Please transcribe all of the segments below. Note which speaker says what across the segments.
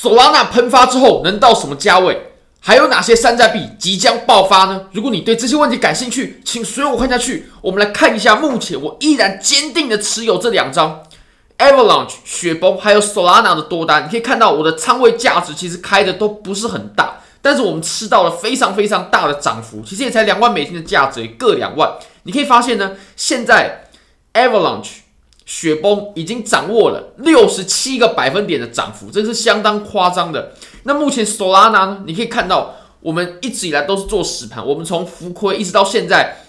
Speaker 1: Solana 喷发之后能到什么价位？还有哪些山寨币即将爆发呢？如果你对这些问题感兴趣，请随我看下去。我们来看一下，目前我依然坚定的持有这两张 Avalanche 雪崩还有 Solana 的多单。你可以看到我的仓位价值其实开的都不是很大，但是我们吃到了非常非常大的涨幅，其实也才两万美金的价值，各两万。你可以发现呢，现在 Avalanche 雪崩已经掌握了六十七个百分点的涨幅，这是相当夸张的。那目前 Solana 呢？你可以看到，我们一直以来都是做实盘，我们从浮亏一直到现在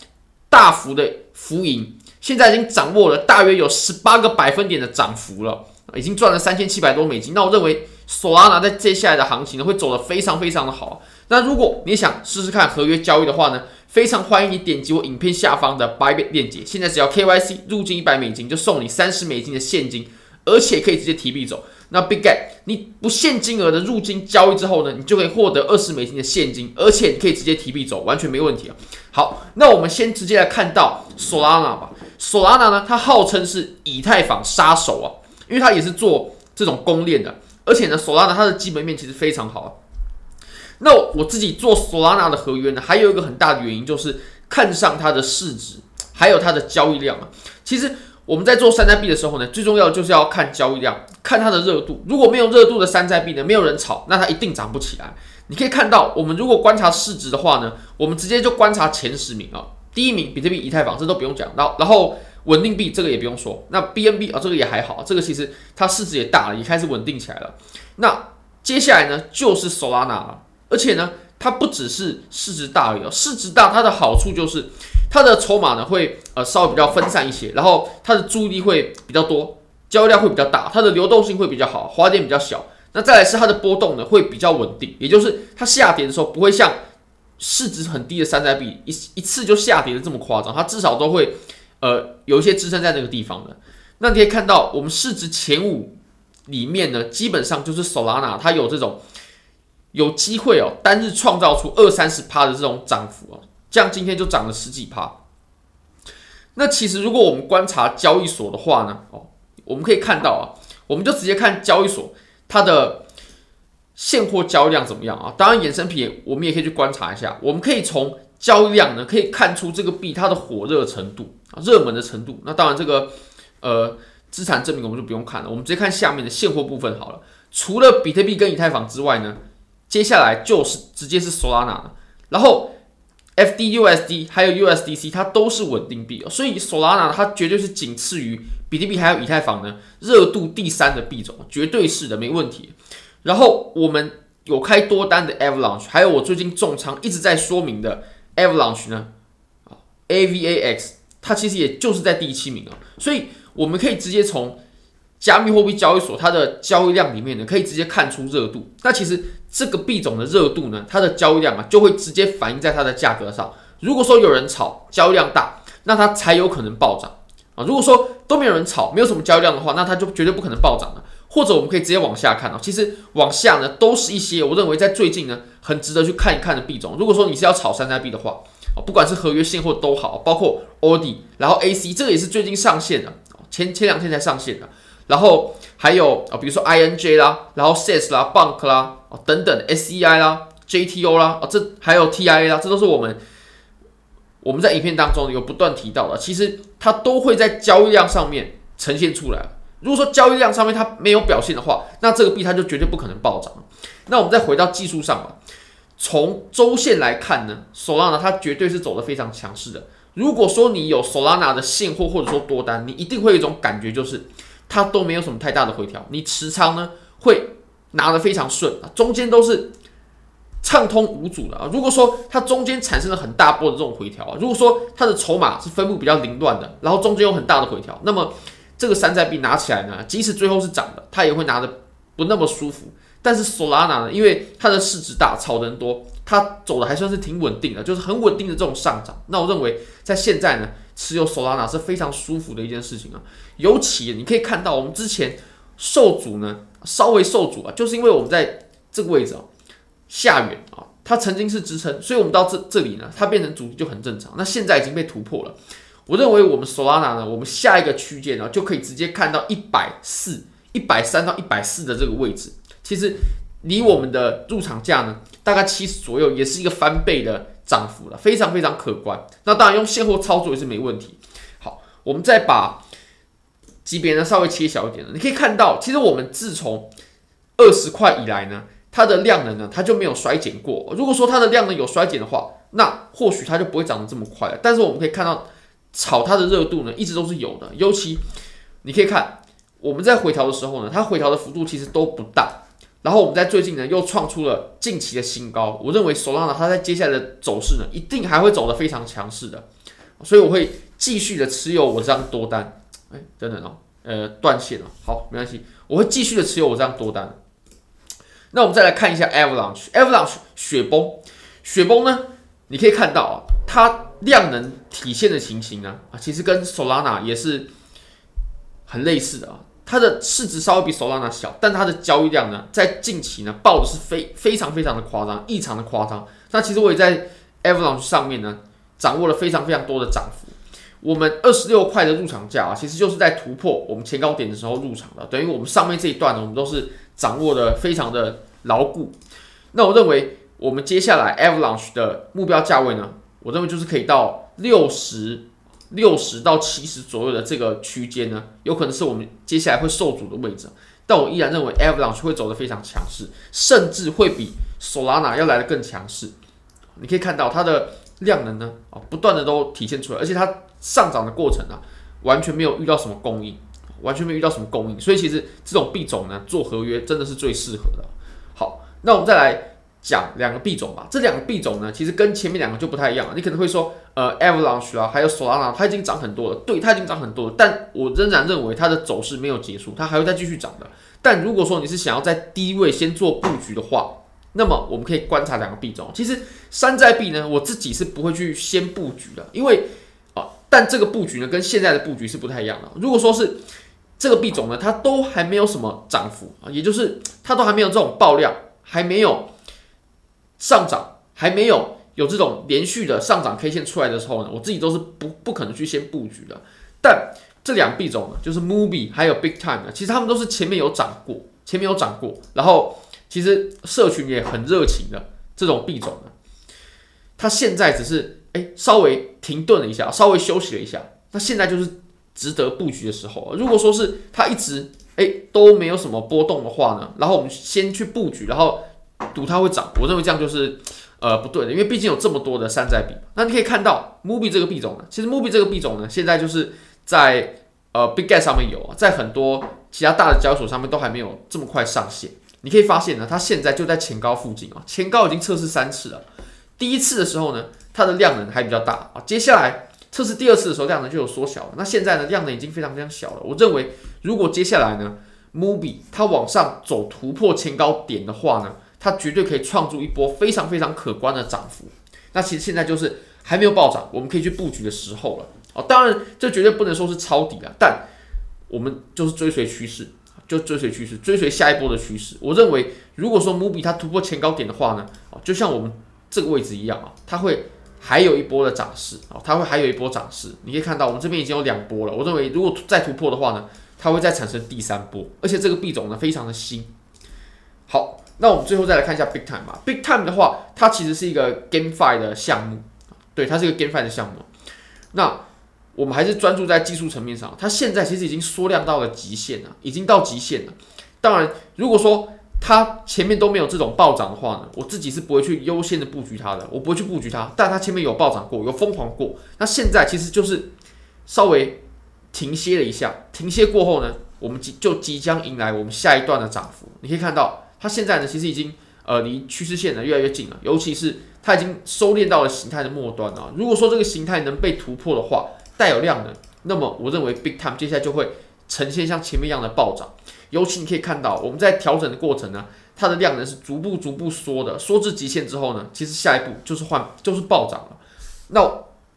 Speaker 1: 大幅的浮盈，现在已经掌握了大约有十八个百分点的涨幅了，已经赚了三千七百多美金。那我认为 Solana 在接下来的行情呢，会走得非常非常的好。那如果你想试试看合约交易的话呢，非常欢迎你点击我影片下方的 Bybit 链接。现在只要 KYC 入金一百美金，就送你三十美金的现金，而且可以直接提币走。那 Big Get，你不限金额的入金交易之后呢，你就可以获得二十美金的现金，而且你可以直接提币走，完全没问题啊。好，那我们先直接来看到 Solana 吧。Solana 呢，它号称是以太坊杀手啊，因为它也是做这种公链的，而且呢，Solana 它的基本面其实非常好啊。那我自己做 Solana 的合约呢，还有一个很大的原因就是看上它的市值，还有它的交易量啊。其实我们在做山寨币的时候呢，最重要的就是要看交易量，看它的热度。如果没有热度的山寨币呢，没有人炒，那它一定涨不起来。你可以看到，我们如果观察市值的话呢，我们直接就观察前十名啊。第一名比特币、以太坊，这都不用讲到。然后稳定币这个也不用说，那 BNB 啊这个也还好，这个其实它市值也大了，也开始稳定起来了。那接下来呢，就是 Solana 了。而且呢，它不只是市值大而已哦，市值大它的好处就是它的筹码呢会呃稍微比较分散一些，然后它的注意力会比较多，交易量会比较大，它的流动性会比较好，滑点比较小。那再来是它的波动呢会比较稳定，也就是它下跌的时候不会像市值很低的山寨币一一次就下跌的这么夸张，它至少都会呃有一些支撑在那个地方的。那你可以看到我们市值前五里面呢，基本上就是 Solana 它有这种。有机会哦，单日创造出二三十趴的这种涨幅哦，像今天就涨了十几趴。那其实如果我们观察交易所的话呢，哦，我们可以看到啊，我们就直接看交易所它的现货交易量怎么样啊？当然，衍生品我们也可以去观察一下。我们可以从交易量呢，可以看出这个币它的火热程度啊，热门的程度。那当然，这个呃资产证明我们就不用看了，我们直接看下面的现货部分好了。除了比特币跟以太坊之外呢，接下来就是直接是 Solana 了，然后 FDUSD 还有 USDC 它都是稳定币哦，所以 Solana 它绝对是仅次于比特币还有以太坊呢热度第三的币种，绝对是的，没问题。然后我们有开多单的 Avalanche，还有我最近重仓一直在说明的 Avalanche 呢，啊 AVAX 它其实也就是在第七名啊，所以我们可以直接从加密货币交易所它的交易量里面呢，可以直接看出热度。那其实。这个币种的热度呢，它的交易量啊，就会直接反映在它的价格上。如果说有人炒，交易量大，那它才有可能暴涨啊。如果说都没有人炒，没有什么交易量的话，那它就绝对不可能暴涨了。或者我们可以直接往下看啊，其实往下呢，都是一些我认为在最近呢，很值得去看一看的币种。如果说你是要炒山寨币的话啊，不管是合约现货都好，包括 OD，然后 AC 这个也是最近上线的，前前两天才上线的。然后还有啊，比如说 INJ 啦，然后 SES 啦，BANK 啦，哦等等，SEI 啦，JTO 啦，啊这还有 TIA 啦，这都是我们我们在影片当中有不断提到的。其实它都会在交易量上面呈现出来。如果说交易量上面它没有表现的话，那这个币它就绝对不可能暴涨。那我们再回到技术上吧，从周线来看呢，Solana 它绝对是走得非常强势的。如果说你有 Solana 的现货或者说多单，你一定会有一种感觉就是。它都没有什么太大的回调，你持仓呢会拿得非常顺啊，中间都是畅通无阻的啊。如果说它中间产生了很大波的这种回调啊，如果说它的筹码是分布比较凌乱的，然后中间有很大的回调，那么这个山寨币拿起来呢，即使最后是涨的，它也会拿得不那么舒服。但是 Solana 呢，因为它的市值大，炒的人多，它走的还算是挺稳定的，就是很稳定的这种上涨。那我认为在现在呢。持有 Solana 是非常舒服的一件事情啊，尤其你可以看到我们之前受阻呢，稍微受阻啊，就是因为我们在这个位置啊下缘啊，它曾经是支撑，所以我们到这这里呢，它变成阻力就很正常。那现在已经被突破了，我认为我们 Solana 呢，我们下一个区间呢，就可以直接看到一百四、一百三到一百四的这个位置。其实离我们的入场价呢，大概七十左右，也是一个翻倍的涨幅了，非常非常可观。那当然用现货操作也是没问题。好，我们再把级别呢稍微切小一点了，你可以看到，其实我们自从二十块以来呢，它的量能呢，它就没有衰减过。如果说它的量能有衰减的话，那或许它就不会涨得这么快了。但是我们可以看到，炒它的热度呢，一直都是有的。尤其你可以看，我们在回调的时候呢，它回调的幅度其实都不大。然后我们在最近呢，又创出了近期的新高。我认为 Solana 它在接下来的走势呢，一定还会走得非常强势的。所以我会继续的持有我这张多单。哎，等等哦，呃，断线了。好，没关系，我会继续的持有我这张多单。那我们再来看一下 Avalanche，Avalanche 雪崩，雪崩呢，你可以看到啊，它量能体现的情形呢，啊，其实跟 Solana 也是很类似的啊。它的市值稍微比 Solana 小，但它的交易量呢，在近期呢，爆的是非非常非常的夸张，异常的夸张。那其实我也在 Avalanche 上面呢，掌握了非常非常多的涨幅。我们二十六块的入场价啊，其实就是在突破我们前高点的时候入场的，等于我们上面这一段呢，我们都是掌握的非常的牢固。那我认为我们接下来 Avalanche 的目标价位呢，我认为就是可以到六十六十到七十左右的这个区间呢，有可能是我们接下来会受阻的位置。但我依然认为 Avalanche 会走得非常强势，甚至会比 Solana 要来的更强势。你可以看到它的量能呢，啊，不断的都体现出来，而且它。上涨的过程啊，完全没有遇到什么供应，完全没有遇到什么供应，所以其实这种币种呢，做合约真的是最适合的。好，那我们再来讲两个币种吧。这两个币种呢，其实跟前面两个就不太一样了。你可能会说，呃，Avalanche 啊，还有 Solana，它已经涨很多了，对，它已经涨很多了。但我仍然认为它的走势没有结束，它还会再继续涨的。但如果说你是想要在低位先做布局的话，那么我们可以观察两个币种。其实山寨币呢，我自己是不会去先布局的，因为啊。但这个布局呢，跟现在的布局是不太一样的。如果说是这个币种呢，它都还没有什么涨幅啊，也就是它都还没有这种爆量，还没有上涨，还没有有这种连续的上涨 K 线出来的时候呢，我自己都是不不可能去先布局的。但这两币种呢，就是 Movie 还有 Big Time 呢，其实他们都是前面有涨过，前面有涨过，然后其实社群也很热情的这种币种呢，它现在只是。哎，稍微停顿了一下，稍微休息了一下，那现在就是值得布局的时候。如果说是它一直哎都没有什么波动的话呢，然后我们先去布局，然后赌它会涨，我认为这样就是呃不对的，因为毕竟有这么多的山寨币。那你可以看到 Mubi 这个币种呢，其实 Mubi 这个币种呢，现在就是在呃 Big Get 上面有，在很多其他大的交易所上面都还没有这么快上线。你可以发现呢，它现在就在前高附近啊，前高已经测试三次了。第一次的时候呢。它的量能还比较大啊，接下来测试第二次的时候，量能就有缩小了。那现在呢，量能已经非常非常小了。我认为，如果接下来呢，Mubi 它往上走突破前高点的话呢，它绝对可以创出一波非常非常可观的涨幅。那其实现在就是还没有暴涨，我们可以去布局的时候了哦。当然，这绝对不能说是抄底了，但我们就是追随趋势，就追随趋势，追随下一波的趋势。我认为，如果说 Mubi 它突破前高点的话呢，哦，就像我们这个位置一样啊，它会。还有一波的涨势啊，它会还有一波涨势。你可以看到，我们这边已经有两波了。我认为，如果再突破的话呢，它会再产生第三波。而且这个币种呢，非常的新。好，那我们最后再来看一下 Big Time 吧。Big Time 的话，它其实是一个 GameFi 的项目，对，它是一个 GameFi 的项目。那我们还是专注在技术层面上，它现在其实已经缩量到了极限了，已经到极限了。当然，如果说它前面都没有这种暴涨的话呢，我自己是不会去优先的布局它的，我不会去布局它。但它前面有暴涨过，有疯狂过，那现在其实就是稍微停歇了一下，停歇过后呢，我们即就即将迎来我们下一段的涨幅。你可以看到，它现在呢其实已经呃离趋势线呢越来越近了，尤其是它已经收敛到了形态的末端啊。如果说这个形态能被突破的话，带有量能，那么我认为 Big Time 接下来就会呈现像前面一样的暴涨。尤其你可以看到，我们在调整的过程呢，它的量能是逐步逐步缩的，缩至极限之后呢，其实下一步就是换，就是暴涨了。那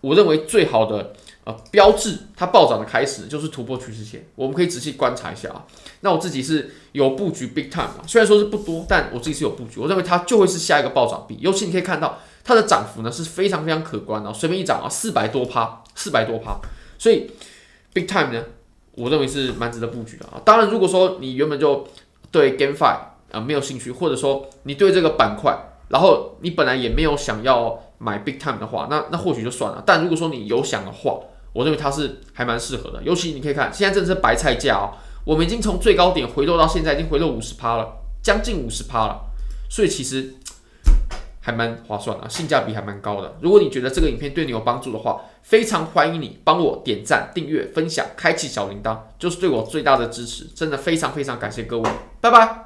Speaker 1: 我认为最好的呃标志它暴涨的开始就是突破趋势线，我们可以仔细观察一下啊。那我自己是有布局 Big Time 啊，虽然说是不多，但我自己是有布局，我认为它就会是下一个暴涨币。尤其你可以看到它的涨幅呢是非常非常可观的，随便一涨啊四百多趴，四百多趴，所以 Big Time 呢。我认为是蛮值得布局的啊！当然，如果说你原本就对 GameFi 呃没有兴趣，或者说你对这个板块，然后你本来也没有想要买 Big Time 的话，那那或许就算了。但如果说你有想的话，我认为它是还蛮适合的。尤其你可以看，现在真的是白菜价哦，我们已经从最高点回落到现在，已经回落五十趴了，将近五十趴了，所以其实。还蛮划算的，性价比还蛮高的。如果你觉得这个影片对你有帮助的话，非常欢迎你帮我点赞、订阅、分享、开启小铃铛，就是对我最大的支持。真的非常非常感谢各位，拜拜。